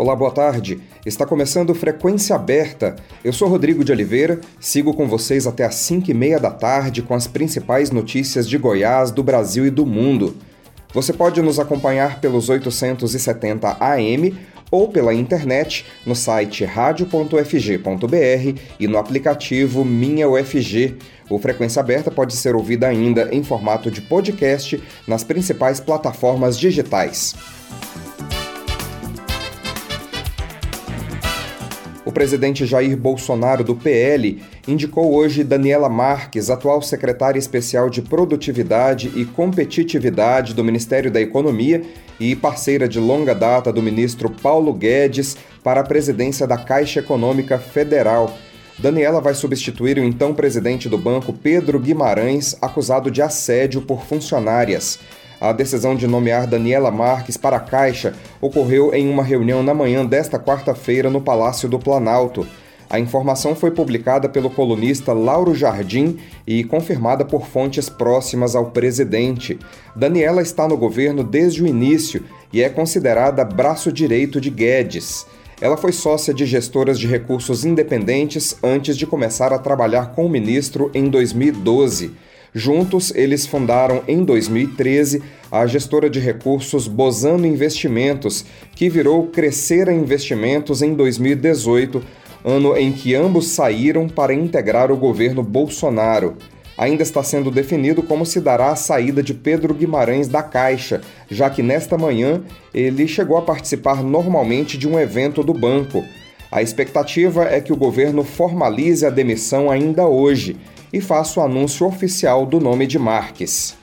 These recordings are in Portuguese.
Olá, boa tarde. Está começando Frequência Aberta. Eu sou Rodrigo de Oliveira, sigo com vocês até às 5 e meia da tarde com as principais notícias de Goiás, do Brasil e do mundo. Você pode nos acompanhar pelos 870 AM ou pela internet no site radio.fg.br e no aplicativo Minha UFG. O Frequência Aberta pode ser ouvida ainda em formato de podcast nas principais plataformas digitais. O presidente Jair Bolsonaro, do PL, indicou hoje Daniela Marques, atual secretária especial de Produtividade e Competitividade do Ministério da Economia e parceira de longa data do ministro Paulo Guedes, para a presidência da Caixa Econômica Federal. Daniela vai substituir o então presidente do banco, Pedro Guimarães, acusado de assédio por funcionárias. A decisão de nomear Daniela Marques para a Caixa ocorreu em uma reunião na manhã desta quarta-feira no Palácio do Planalto. A informação foi publicada pelo colunista Lauro Jardim e confirmada por fontes próximas ao presidente. Daniela está no governo desde o início e é considerada braço direito de Guedes. Ela foi sócia de gestoras de recursos independentes antes de começar a trabalhar com o ministro em 2012. Juntos, eles fundaram em 2013 a gestora de recursos Bozano Investimentos, que virou Crescera Investimentos em 2018, ano em que ambos saíram para integrar o governo Bolsonaro. Ainda está sendo definido como se dará a saída de Pedro Guimarães da Caixa, já que nesta manhã ele chegou a participar normalmente de um evento do banco. A expectativa é que o governo formalize a demissão ainda hoje e faça o anúncio oficial do nome de Marques.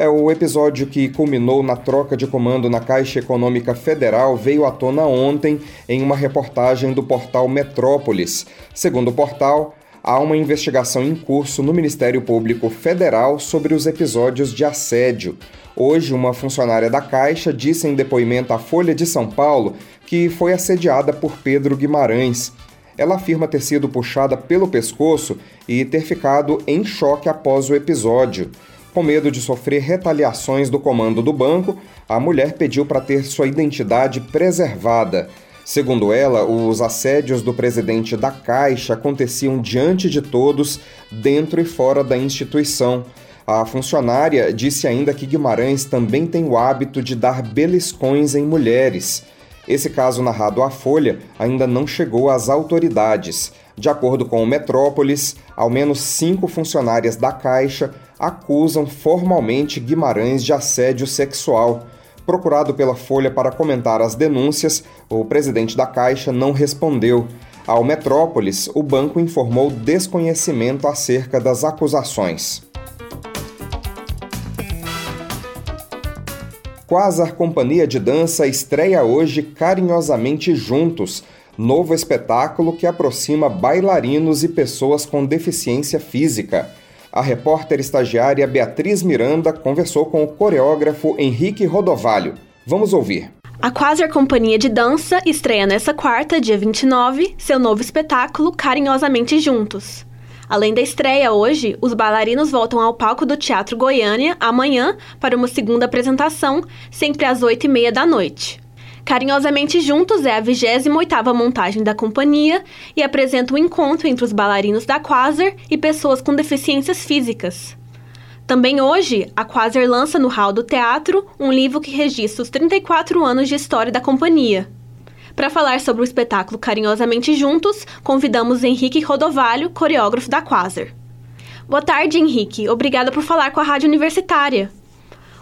É o episódio que culminou na troca de comando na Caixa Econômica Federal veio à tona ontem em uma reportagem do portal Metrópolis. Segundo o portal, há uma investigação em curso no Ministério Público Federal sobre os episódios de assédio. Hoje, uma funcionária da Caixa disse em depoimento à Folha de São Paulo que foi assediada por Pedro Guimarães. Ela afirma ter sido puxada pelo pescoço e ter ficado em choque após o episódio. Com medo de sofrer retaliações do comando do banco, a mulher pediu para ter sua identidade preservada. Segundo ela, os assédios do presidente da Caixa aconteciam diante de todos, dentro e fora da instituição. A funcionária disse ainda que Guimarães também tem o hábito de dar beliscões em mulheres. Esse caso narrado à Folha ainda não chegou às autoridades. De acordo com o Metrópolis, ao menos cinco funcionárias da Caixa acusam formalmente Guimarães de assédio sexual. Procurado pela Folha para comentar as denúncias, o presidente da Caixa não respondeu. Ao Metrópolis, o banco informou desconhecimento acerca das acusações. Quasar Companhia de Dança estreia hoje Carinhosamente Juntos, novo espetáculo que aproxima bailarinos e pessoas com deficiência física. A repórter estagiária Beatriz Miranda conversou com o coreógrafo Henrique Rodovalho. Vamos ouvir. A Quasar Companhia de Dança estreia nesta quarta, dia 29, seu novo espetáculo Carinhosamente Juntos. Além da estreia hoje, os bailarinos voltam ao palco do Teatro Goiânia amanhã para uma segunda apresentação, sempre às 8 e meia da noite. Carinhosamente Juntos é a 28ª montagem da companhia e apresenta o um encontro entre os bailarinos da Quasar e pessoas com deficiências físicas. Também hoje, a Quasar lança no hall do teatro um livro que registra os 34 anos de história da companhia. Para falar sobre o espetáculo Carinhosamente Juntos, convidamos Henrique Rodovalho, coreógrafo da Quasar. Boa tarde, Henrique. Obrigada por falar com a Rádio Universitária.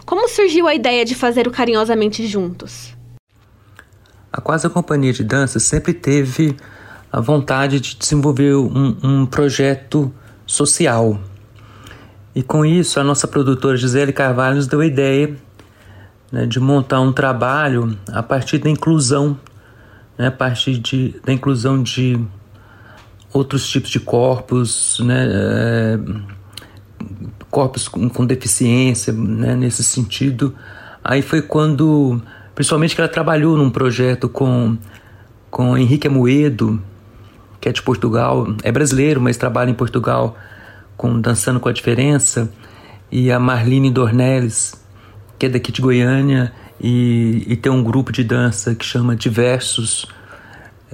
Como surgiu a ideia de fazer o Carinhosamente Juntos? A Quasar Companhia de Dança sempre teve a vontade de desenvolver um, um projeto social. E com isso, a nossa produtora Gisele Carvalho nos deu a ideia né, de montar um trabalho a partir da inclusão né, a partir de, da inclusão de outros tipos de corpos, né, é, corpos com, com deficiência, né, nesse sentido. Aí foi quando, principalmente que ela trabalhou num projeto com, com Henrique Amoedo, que é de Portugal, é brasileiro, mas trabalha em Portugal com Dançando com a Diferença, e a Marlene Dornelles, que é daqui de Goiânia, e, e tem um grupo de dança que chama Diversos.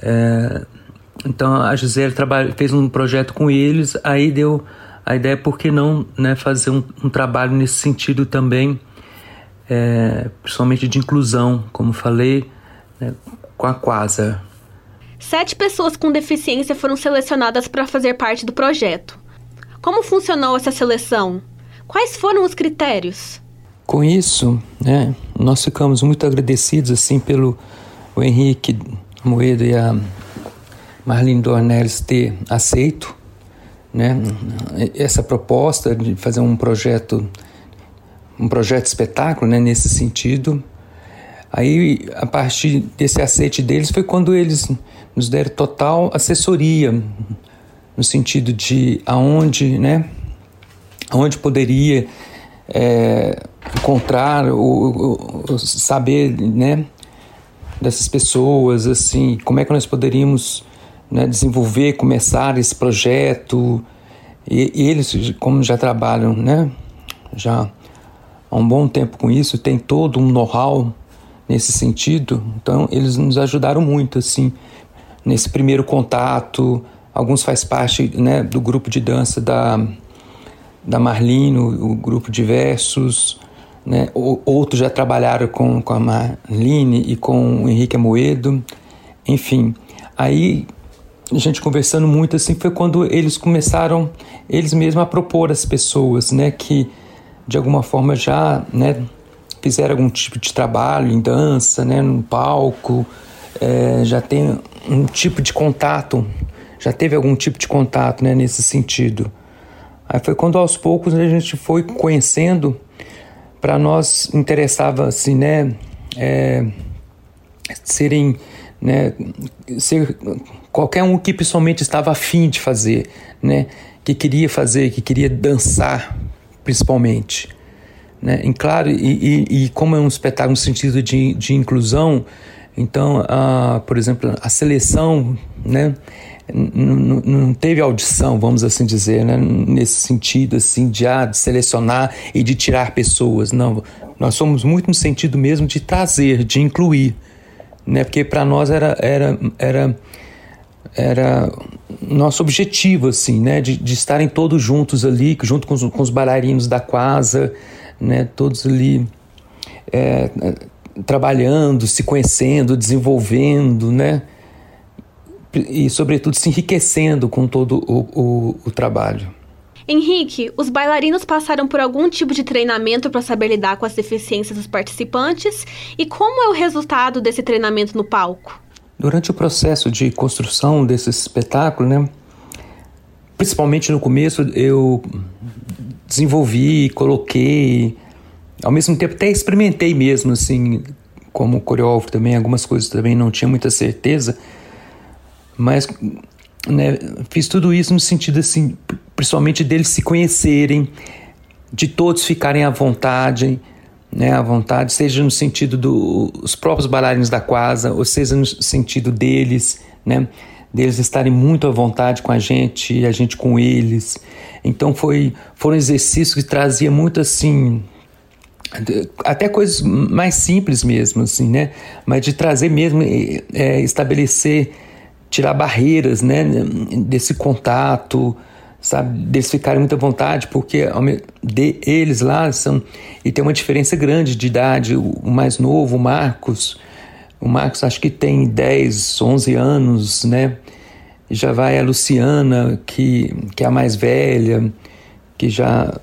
É, então a Gisele trabalha, fez um projeto com eles, aí deu a ideia por que não né, fazer um, um trabalho nesse sentido também, é, principalmente de inclusão, como falei, né, com a Quasa. Sete pessoas com deficiência foram selecionadas para fazer parte do projeto. Como funcionou essa seleção? Quais foram os critérios? Com isso, né, nós ficamos muito agradecidos assim pelo o Henrique Moedo e a Marlene Dornelles ter aceito né, essa proposta de fazer um projeto um projeto espetáculo né, nesse sentido. Aí, a partir desse aceite deles, foi quando eles nos deram total assessoria, no sentido de aonde, né, aonde poderia é, encontrar, o, saber, né, dessas pessoas, assim, como é que nós poderíamos né, desenvolver, começar esse projeto. E, e, eles, como já trabalham, né, já há um bom tempo com isso, tem todo um know-how nesse sentido. Então, eles nos ajudaram muito, assim, nesse primeiro contato. Alguns faz parte, né, do grupo de dança da da Marlino, o grupo Diversos, né? outros já trabalharam com, com a Marline e com o Henrique Amoedo, enfim. Aí a gente conversando muito assim foi quando eles começaram eles mesmos a propor às pessoas né que de alguma forma já né fizeram algum tipo de trabalho em dança né no palco é, já tem um tipo de contato já teve algum tipo de contato né nesse sentido aí foi quando aos poucos a gente foi conhecendo para nós interessava assim né é, serem né ser qualquer um que pessoalmente estava afim de fazer, né? que queria fazer, que queria dançar, principalmente. Né? Em claro, e, e, e como é um espetáculo no sentido de, de inclusão, então, a, por exemplo, a seleção né, não teve audição, vamos assim dizer, né, nesse sentido assim, de, ah, de selecionar e de tirar pessoas. Não, nós somos muito no sentido mesmo de trazer, de incluir. Né, porque para nós era, era, era era nosso objetivo, assim, né? De, de estarem todos juntos ali, junto com os, com os bailarinos da Quasa, né? Todos ali é, trabalhando, se conhecendo, desenvolvendo, né? E, sobretudo, se enriquecendo com todo o, o, o trabalho. Henrique, os bailarinos passaram por algum tipo de treinamento para saber lidar com as deficiências dos participantes? E como é o resultado desse treinamento no palco? Durante o processo de construção desse espetáculo, né, principalmente no começo, eu desenvolvi, coloquei, ao mesmo tempo até experimentei mesmo, assim, como coreógrafo também, algumas coisas também não tinha muita certeza, mas né, fiz tudo isso no sentido assim, principalmente deles se conhecerem, de todos ficarem à vontade, né, à vontade, seja no sentido dos próprios bailarinos da Quasa, ou seja no sentido deles, né, deles estarem muito à vontade com a gente e a gente com eles. Então foi foram exercícios que trazia muito assim até coisas mais simples mesmo assim, né, mas de trazer mesmo é, estabelecer tirar barreiras, né, desse contato, sabe, deles ficarem muito à vontade, porque de, eles lá são. E tem uma diferença grande de idade. O, mais novo, o Marcos, o Marcos acho que tem 10, 11 anos, né? Já vai a Luciana, que, que é a mais velha, que já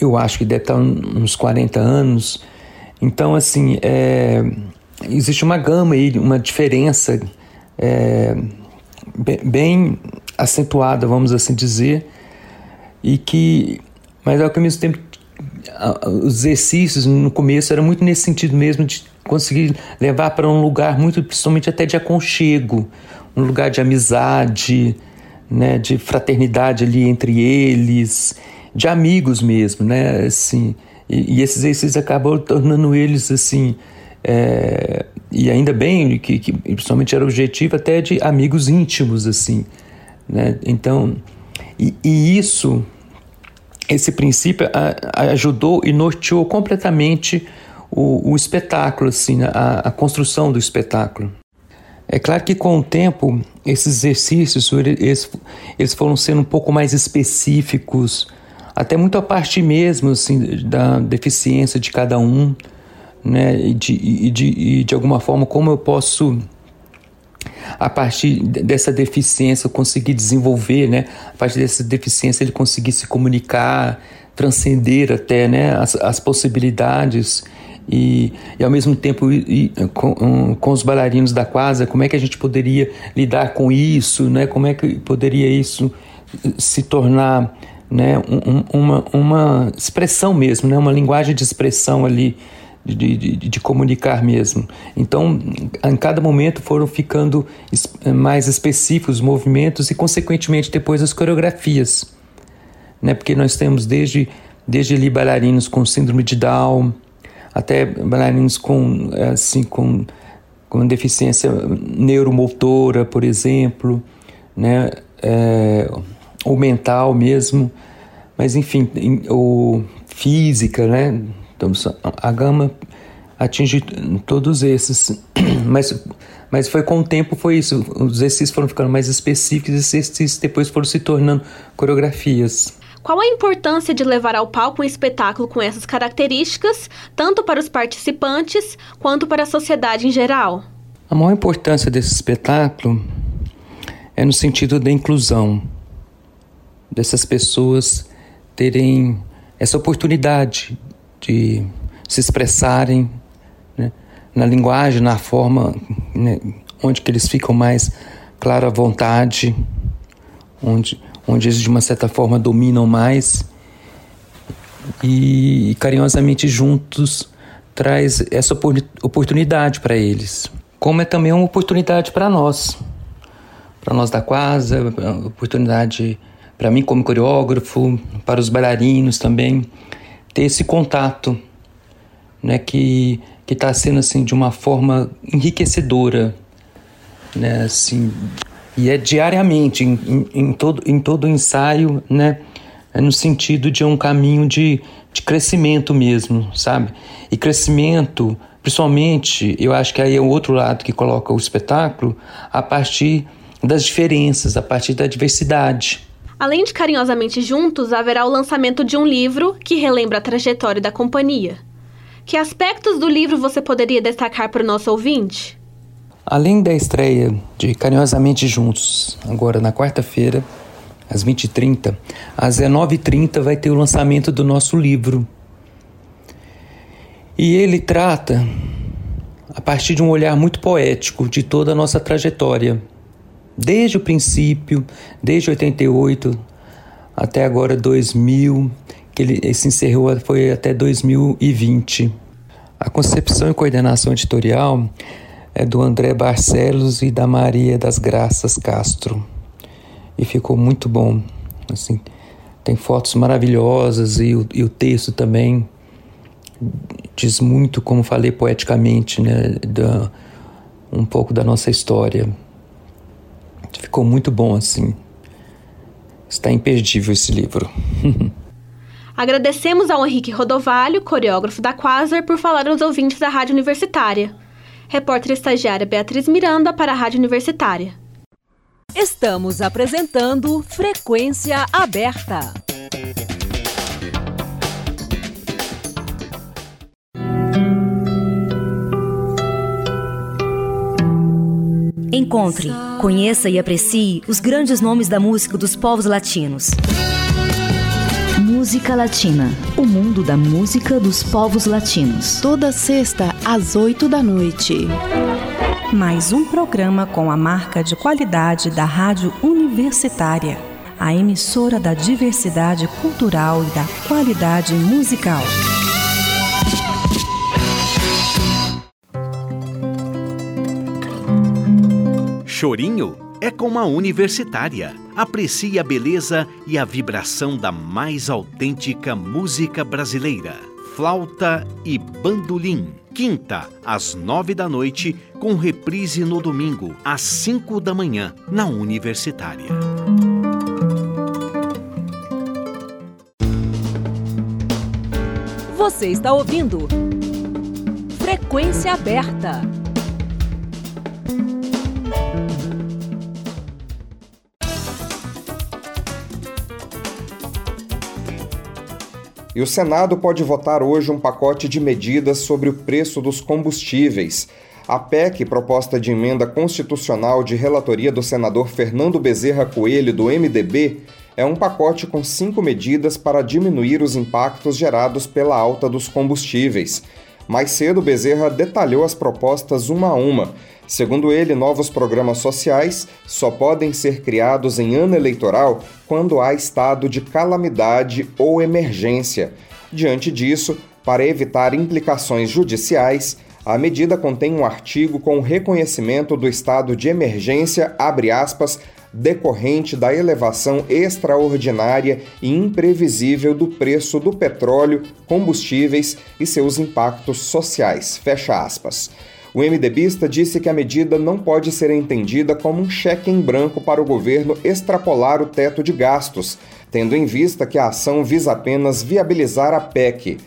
eu acho que deve estar uns 40 anos. Então, assim, é, existe uma gama aí, uma diferença é, bem acentuada, vamos assim dizer, e que, mas ao mesmo tempo os exercícios no começo era muito nesse sentido mesmo de conseguir levar para um lugar muito, principalmente até de aconchego, um lugar de amizade, né, de fraternidade ali entre eles, de amigos mesmo, né, assim, e, e esses exercícios acabam tornando eles assim, é, e ainda bem que, que principalmente era objetivo até de amigos íntimos assim, né, então e, e isso esse princípio ajudou e norteou completamente o, o espetáculo, assim, a, a, construção do espetáculo. É claro que com o tempo esses exercícios eles, eles foram sendo um pouco mais específicos, até muito a parte mesmo assim, da deficiência de cada um, né? E de, e de, e de alguma forma como eu posso a partir dessa deficiência conseguir desenvolver, né? A partir dessa deficiência ele conseguir se comunicar, transcender até, né? As, as possibilidades e, e ao mesmo tempo e, com, com, os bailarinos da quadra, como é que a gente poderia lidar com isso, né? Como é que poderia isso se tornar né, um, uma, uma expressão mesmo, né, uma linguagem de expressão ali de, de, de, comunicar mesmo. Então, em cada momento foram ficando mais específicos os movimentos e, consequentemente, depois as coreografias. Né? Porque nós temos desde, desde ali bailarinos com síndrome de Down, até bailarinos com, assim, com, com deficiência neuromotora, por exemplo, né? É, ou mental mesmo, mas enfim, ou física, né? Então, a gama atinge todos esses, mas, mas foi com o tempo foi isso, os exercícios foram ficando mais específicos e esses exercícios depois foram se tornando coreografias. Qual a importância de levar ao palco um espetáculo com essas características, tanto para os participantes quanto para a sociedade em geral? A maior importância desse espetáculo é no sentido da inclusão, dessas pessoas terem essa oportunidade de se expressarem né, na linguagem, na forma né, onde que eles ficam mais claro à vontade, onde, onde eles de uma certa forma dominam mais e, e carinhosamente juntos traz essa oportunidade para eles. Como é também uma oportunidade para nós, para nós da Quasa, oportunidade para mim como coreógrafo, para os bailarinos também, ter esse contato, né, que que está sendo assim de uma forma enriquecedora, né, assim, e é diariamente em, em, todo em todo ensaio, né, é no sentido de um caminho de, de crescimento mesmo, sabe? E crescimento, principalmente, eu acho que aí é o outro lado que coloca o espetáculo, a partir das diferenças, a partir da diversidade. Além de Carinhosamente Juntos, haverá o lançamento de um livro que relembra a trajetória da companhia. Que aspectos do livro você poderia destacar para o nosso ouvinte? Além da estreia de Carinhosamente Juntos, agora na quarta-feira, às 20h30, às 19h30 vai ter o lançamento do nosso livro. E ele trata, a partir de um olhar muito poético, de toda a nossa trajetória desde o princípio, desde 88 até agora 2000, que ele se encerrou foi até 2020. A concepção e coordenação editorial é do André Barcelos e da Maria das Graças Castro. E ficou muito bom. Assim, tem fotos maravilhosas e o, e o texto também diz muito, como falei poeticamente, né, da, um pouco da nossa história. Ficou muito bom assim. Está imperdível esse livro. Agradecemos ao Henrique Rodovalho, coreógrafo da Quasar, por falar aos ouvintes da Rádio Universitária. Repórter estagiária Beatriz Miranda para a Rádio Universitária. Estamos apresentando Frequência Aberta. Encontre, conheça e aprecie os grandes nomes da música dos povos latinos. Música Latina, o mundo da música dos povos latinos. Toda sexta às oito da noite. Mais um programa com a marca de qualidade da Rádio Universitária, a emissora da diversidade cultural e da qualidade musical. Chorinho é com a universitária. aprecie a beleza e a vibração da mais autêntica música brasileira. Flauta e Bandolim. Quinta, às nove da noite, com reprise no domingo, às cinco da manhã, na Universitária. Você está ouvindo Frequência Aberta. E o Senado pode votar hoje um pacote de medidas sobre o preço dos combustíveis. A PEC, proposta de emenda constitucional de relatoria do senador Fernando Bezerra Coelho, do MDB, é um pacote com cinco medidas para diminuir os impactos gerados pela alta dos combustíveis. Mais cedo, Bezerra detalhou as propostas uma a uma. Segundo ele, novos programas sociais só podem ser criados em ano eleitoral quando há estado de calamidade ou emergência. Diante disso, para evitar implicações judiciais, a medida contém um artigo com reconhecimento do estado de emergência, abre aspas, decorrente da elevação extraordinária e imprevisível do preço do petróleo, combustíveis e seus impactos sociais. Fecha aspas. O MDBista disse que a medida não pode ser entendida como um cheque em branco para o governo extrapolar o teto de gastos, tendo em vista que a ação visa apenas viabilizar a PEC.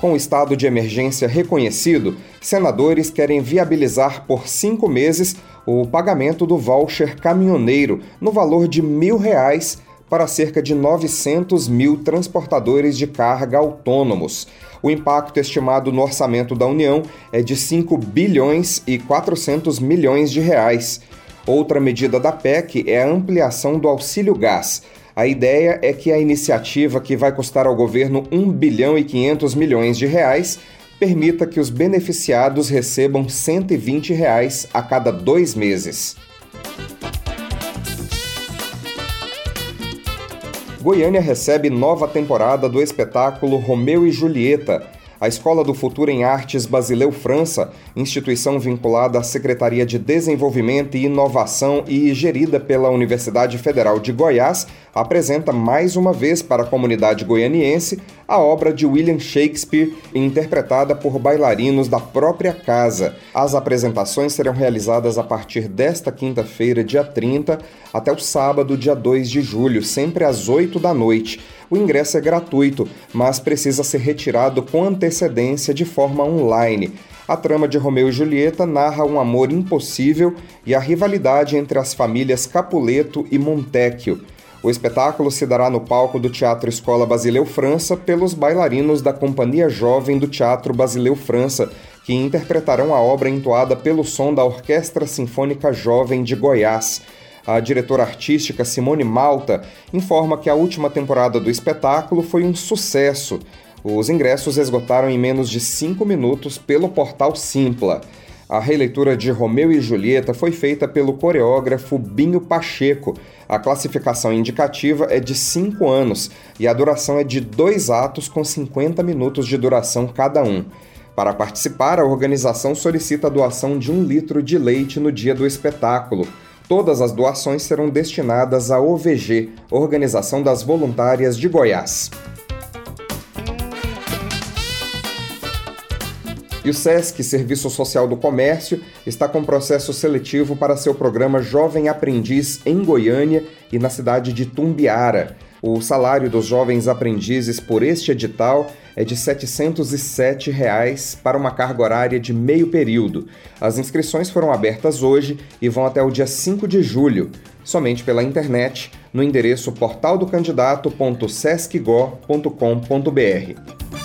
Com o estado de emergência reconhecido, senadores querem viabilizar por cinco meses o pagamento do voucher caminhoneiro no valor de mil reais para cerca de 900 mil transportadores de carga autônomos. O impacto estimado no orçamento da União é de 5 bilhões e 400 milhões de reais. Outra medida da PEC é a ampliação do auxílio gás. A ideia é que a iniciativa, que vai custar ao governo 1 bilhão e 500 milhões de reais, permita que os beneficiados recebam 120 reais a cada dois meses. Goiânia recebe nova temporada do espetáculo Romeu e Julieta, a Escola do Futuro em Artes Basileu França, instituição vinculada à Secretaria de Desenvolvimento e Inovação e gerida pela Universidade Federal de Goiás, apresenta mais uma vez para a comunidade goianiense a obra de William Shakespeare, interpretada por bailarinos da própria casa. As apresentações serão realizadas a partir desta quinta-feira, dia 30, até o sábado, dia 2 de julho, sempre às 8 da noite. O ingresso é gratuito, mas precisa ser retirado com antecedência de forma online. A trama de Romeu e Julieta narra um amor impossível e a rivalidade entre as famílias Capuleto e Montecchio. O espetáculo se dará no palco do Teatro Escola Basileu França pelos bailarinos da Companhia Jovem do Teatro Basileu França, que interpretarão a obra entoada pelo som da Orquestra Sinfônica Jovem de Goiás. A diretora artística Simone Malta informa que a última temporada do espetáculo foi um sucesso. Os ingressos esgotaram em menos de cinco minutos pelo portal Simpla. A releitura de Romeu e Julieta foi feita pelo coreógrafo Binho Pacheco. A classificação indicativa é de 5 anos e a duração é de dois atos com 50 minutos de duração cada um. Para participar, a organização solicita a doação de um litro de leite no dia do espetáculo. Todas as doações serão destinadas à OVG, Organização das Voluntárias de Goiás. E o SESC, Serviço Social do Comércio, está com processo seletivo para seu programa Jovem Aprendiz em Goiânia e na cidade de Tumbiara. O salário dos jovens aprendizes por este edital é de 707 reais para uma carga horária de meio período. As inscrições foram abertas hoje e vão até o dia 5 de julho, somente pela internet, no endereço portaldocandidato.sescgo.com.br.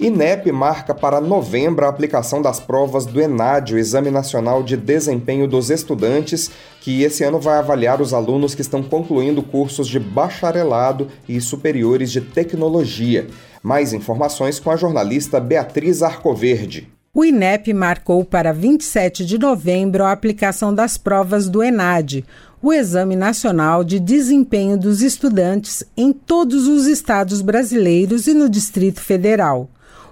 INEP marca para novembro a aplicação das provas do ENAD, o Exame Nacional de Desempenho dos Estudantes, que esse ano vai avaliar os alunos que estão concluindo cursos de bacharelado e superiores de tecnologia. Mais informações com a jornalista Beatriz Arcoverde. O INEP marcou para 27 de novembro a aplicação das provas do ENAD, o Exame Nacional de Desempenho dos Estudantes em todos os estados brasileiros e no Distrito Federal.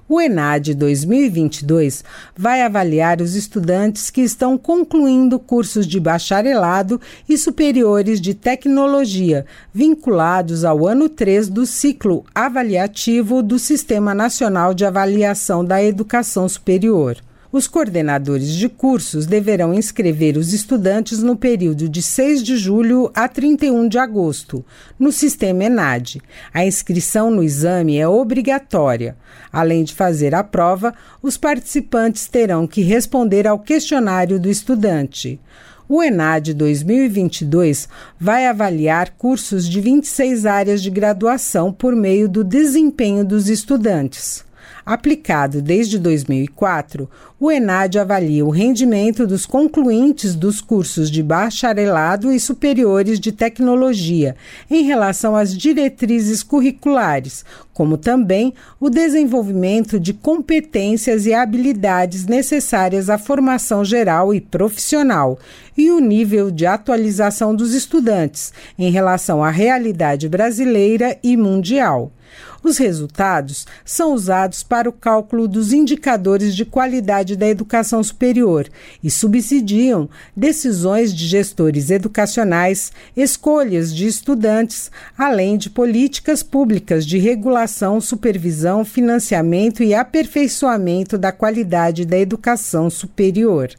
O ENAD 2022 vai avaliar os estudantes que estão concluindo cursos de bacharelado e superiores de tecnologia, vinculados ao ano 3 do ciclo avaliativo do Sistema Nacional de Avaliação da Educação Superior. Os coordenadores de cursos deverão inscrever os estudantes no período de 6 de julho a 31 de agosto, no sistema ENAD. A inscrição no exame é obrigatória. Além de fazer a prova, os participantes terão que responder ao questionário do estudante. O ENAD 2022 vai avaliar cursos de 26 áreas de graduação por meio do desempenho dos estudantes. Aplicado desde 2004, o ENAD avalia o rendimento dos concluintes dos cursos de bacharelado e superiores de tecnologia em relação às diretrizes curriculares, como também o desenvolvimento de competências e habilidades necessárias à formação geral e profissional e o nível de atualização dos estudantes em relação à realidade brasileira e mundial. Os resultados são usados para o cálculo dos indicadores de qualidade da educação superior e subsidiam decisões de gestores educacionais, escolhas de estudantes, além de políticas públicas de regulação, supervisão, financiamento e aperfeiçoamento da qualidade da educação superior.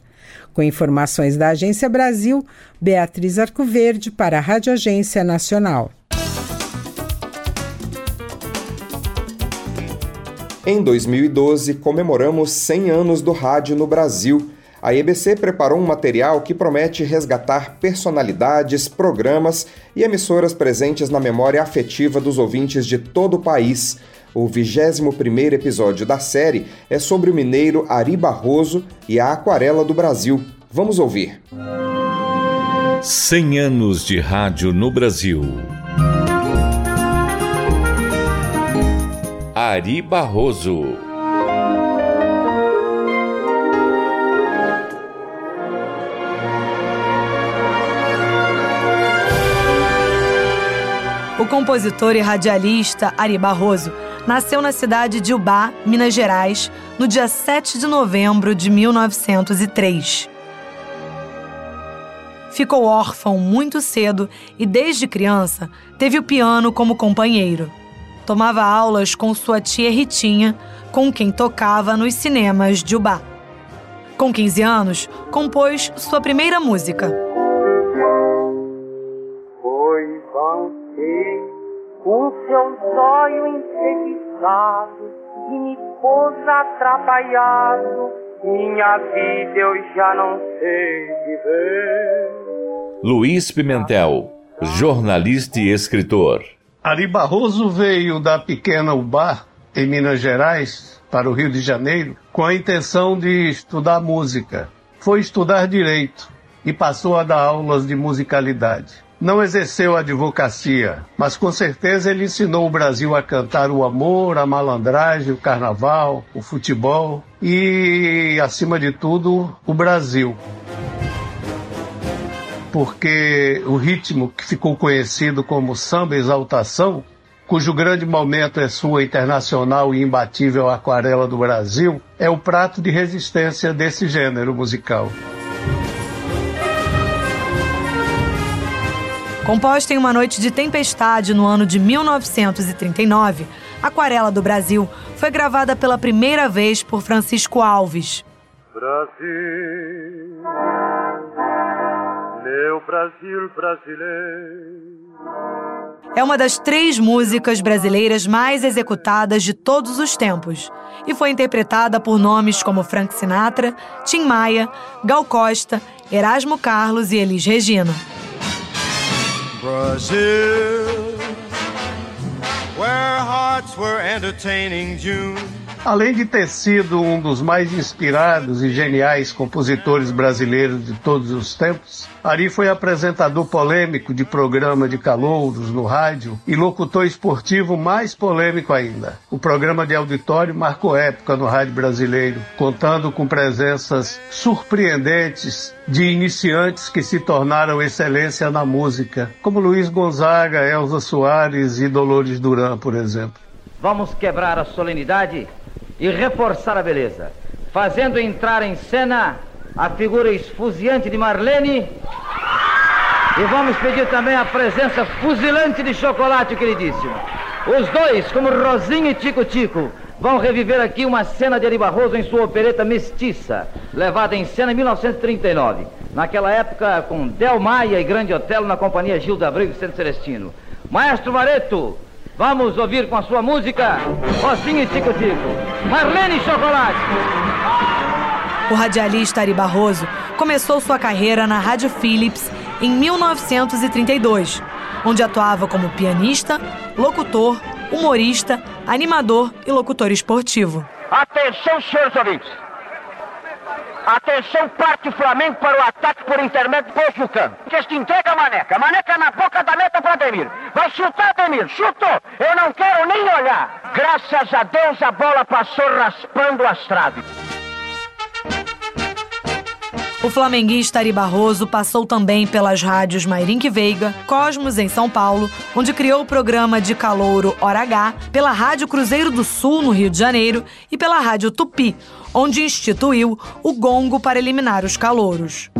Com informações da Agência Brasil, Beatriz Arcoverde para a Rádio Agência Nacional. Em 2012, comemoramos 100 anos do rádio no Brasil. A EBC preparou um material que promete resgatar personalidades, programas e emissoras presentes na memória afetiva dos ouvintes de todo o país. O 21º episódio da série é sobre o mineiro Ari Barroso e a aquarela do Brasil. Vamos ouvir. 100 anos de rádio no Brasil. Ari Barroso. O compositor e radialista Ari Barroso nasceu na cidade de Ubá, Minas Gerais, no dia 7 de novembro de 1903. Ficou órfão muito cedo e, desde criança, teve o piano como companheiro tomava aulas com sua tia Ritinha, com quem tocava nos cinemas de Ubá. Com 15 anos, compôs sua primeira música. Foi você seu zóio enfeitiçado e me pôs atrapalhado. Minha vida eu já não sei viver. Luiz Pimentel, jornalista e escritor. Ari Barroso veio da pequena Ubá, em Minas Gerais, para o Rio de Janeiro, com a intenção de estudar música. Foi estudar direito e passou a dar aulas de musicalidade. Não exerceu a advocacia, mas com certeza ele ensinou o Brasil a cantar o amor, a malandragem, o carnaval, o futebol e, acima de tudo, o Brasil porque o ritmo que ficou conhecido como samba exaltação, cujo grande momento é sua internacional e imbatível Aquarela do Brasil, é o prato de resistência desse gênero musical. Composta em uma noite de tempestade no ano de 1939, Aquarela do Brasil foi gravada pela primeira vez por Francisco Alves. Brasil meu Brasil brasileiro. É uma das três músicas brasileiras mais executadas de todos os tempos e foi interpretada por nomes como Frank Sinatra, Tim Maia, Gal Costa, Erasmo Carlos e Elis Regina. Brasil, where hearts were entertaining June. Além de ter sido um dos mais inspirados e geniais compositores brasileiros de todos os tempos, Ari foi apresentador polêmico de programa de calouros no rádio e locutor esportivo mais polêmico ainda. O programa de auditório marcou época no rádio brasileiro, contando com presenças surpreendentes de iniciantes que se tornaram excelência na música, como Luiz Gonzaga, Elza Soares e Dolores Duran, por exemplo. Vamos quebrar a solenidade e reforçar a beleza, fazendo entrar em cena a figura esfuziante de Marlene. E vamos pedir também a presença fuzilante de chocolate, queridíssimo. Os dois, como Rosinha e Tico Tico, vão reviver aqui uma cena de Ari Barroso em sua opereta Mestiça, levada em cena em 1939. Naquela época, com Del Maia e Grande Otelo na companhia Gil da Abreu e Centro Celestino. Maestro Vareto, vamos ouvir com a sua música Rosinha e Tico Tico. Marlene Chocolate. O radialista Ari Barroso começou sua carreira na Rádio Philips em 1932, onde atuava como pianista, locutor, humorista, animador e locutor esportivo. Atenção, senhores ouvintes. Atenção, parte Flamengo para o ataque por intermédio do. Que entrega a maneca. Maneca na boca da meta para Ademir. Vai chutar, Ademir. Chutou. Eu não quero nem olhar. Graças a Deus a bola passou raspando as traves. O flamenguista Ari Barroso passou também pelas rádios Mairink Veiga, Cosmos em São Paulo, onde criou o programa de calouro Hora H, pela Rádio Cruzeiro do Sul, no Rio de Janeiro, e pela Rádio Tupi, onde instituiu o gongo para eliminar os calouros.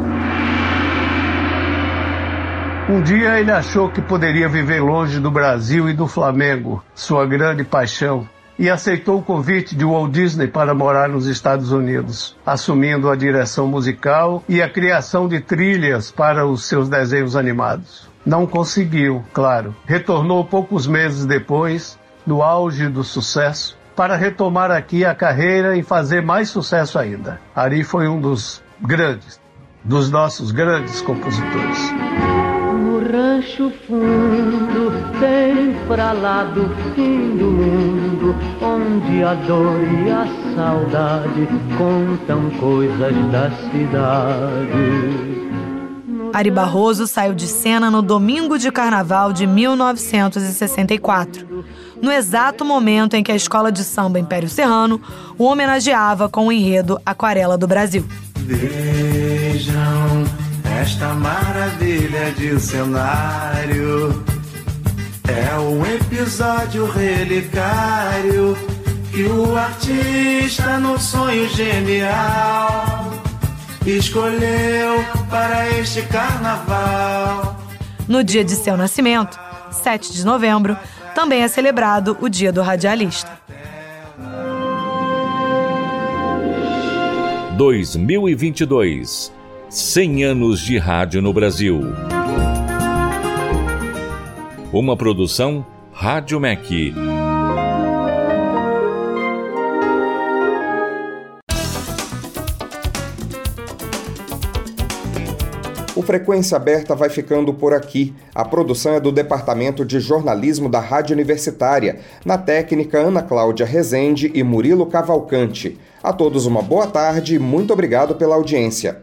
Um dia ele achou que poderia viver longe do Brasil e do Flamengo, sua grande paixão, e aceitou o convite de Walt Disney para morar nos Estados Unidos, assumindo a direção musical e a criação de trilhas para os seus desenhos animados. Não conseguiu, claro. Retornou poucos meses depois, no auge do sucesso, para retomar aqui a carreira e fazer mais sucesso ainda. Ari foi um dos grandes, dos nossos grandes compositores rancho fundo, bem pra lá do fim do mundo, onde a dor e a saudade contam coisas da cidade. Ari Barroso saiu de cena no domingo de carnaval de 1964, no exato momento em que a escola de samba Império Serrano o homenageava com o enredo Aquarela do Brasil. Vejam esta maravilha de cenário é um episódio relicário que o artista, no sonho genial, escolheu para este carnaval. No dia de seu nascimento, 7 de novembro, também é celebrado o Dia do Radialista. 2022 100 anos de rádio no Brasil. Uma produção Rádio MEC. O Frequência Aberta vai ficando por aqui. A produção é do Departamento de Jornalismo da Rádio Universitária, na técnica Ana Cláudia Rezende e Murilo Cavalcante. A todos uma boa tarde e muito obrigado pela audiência.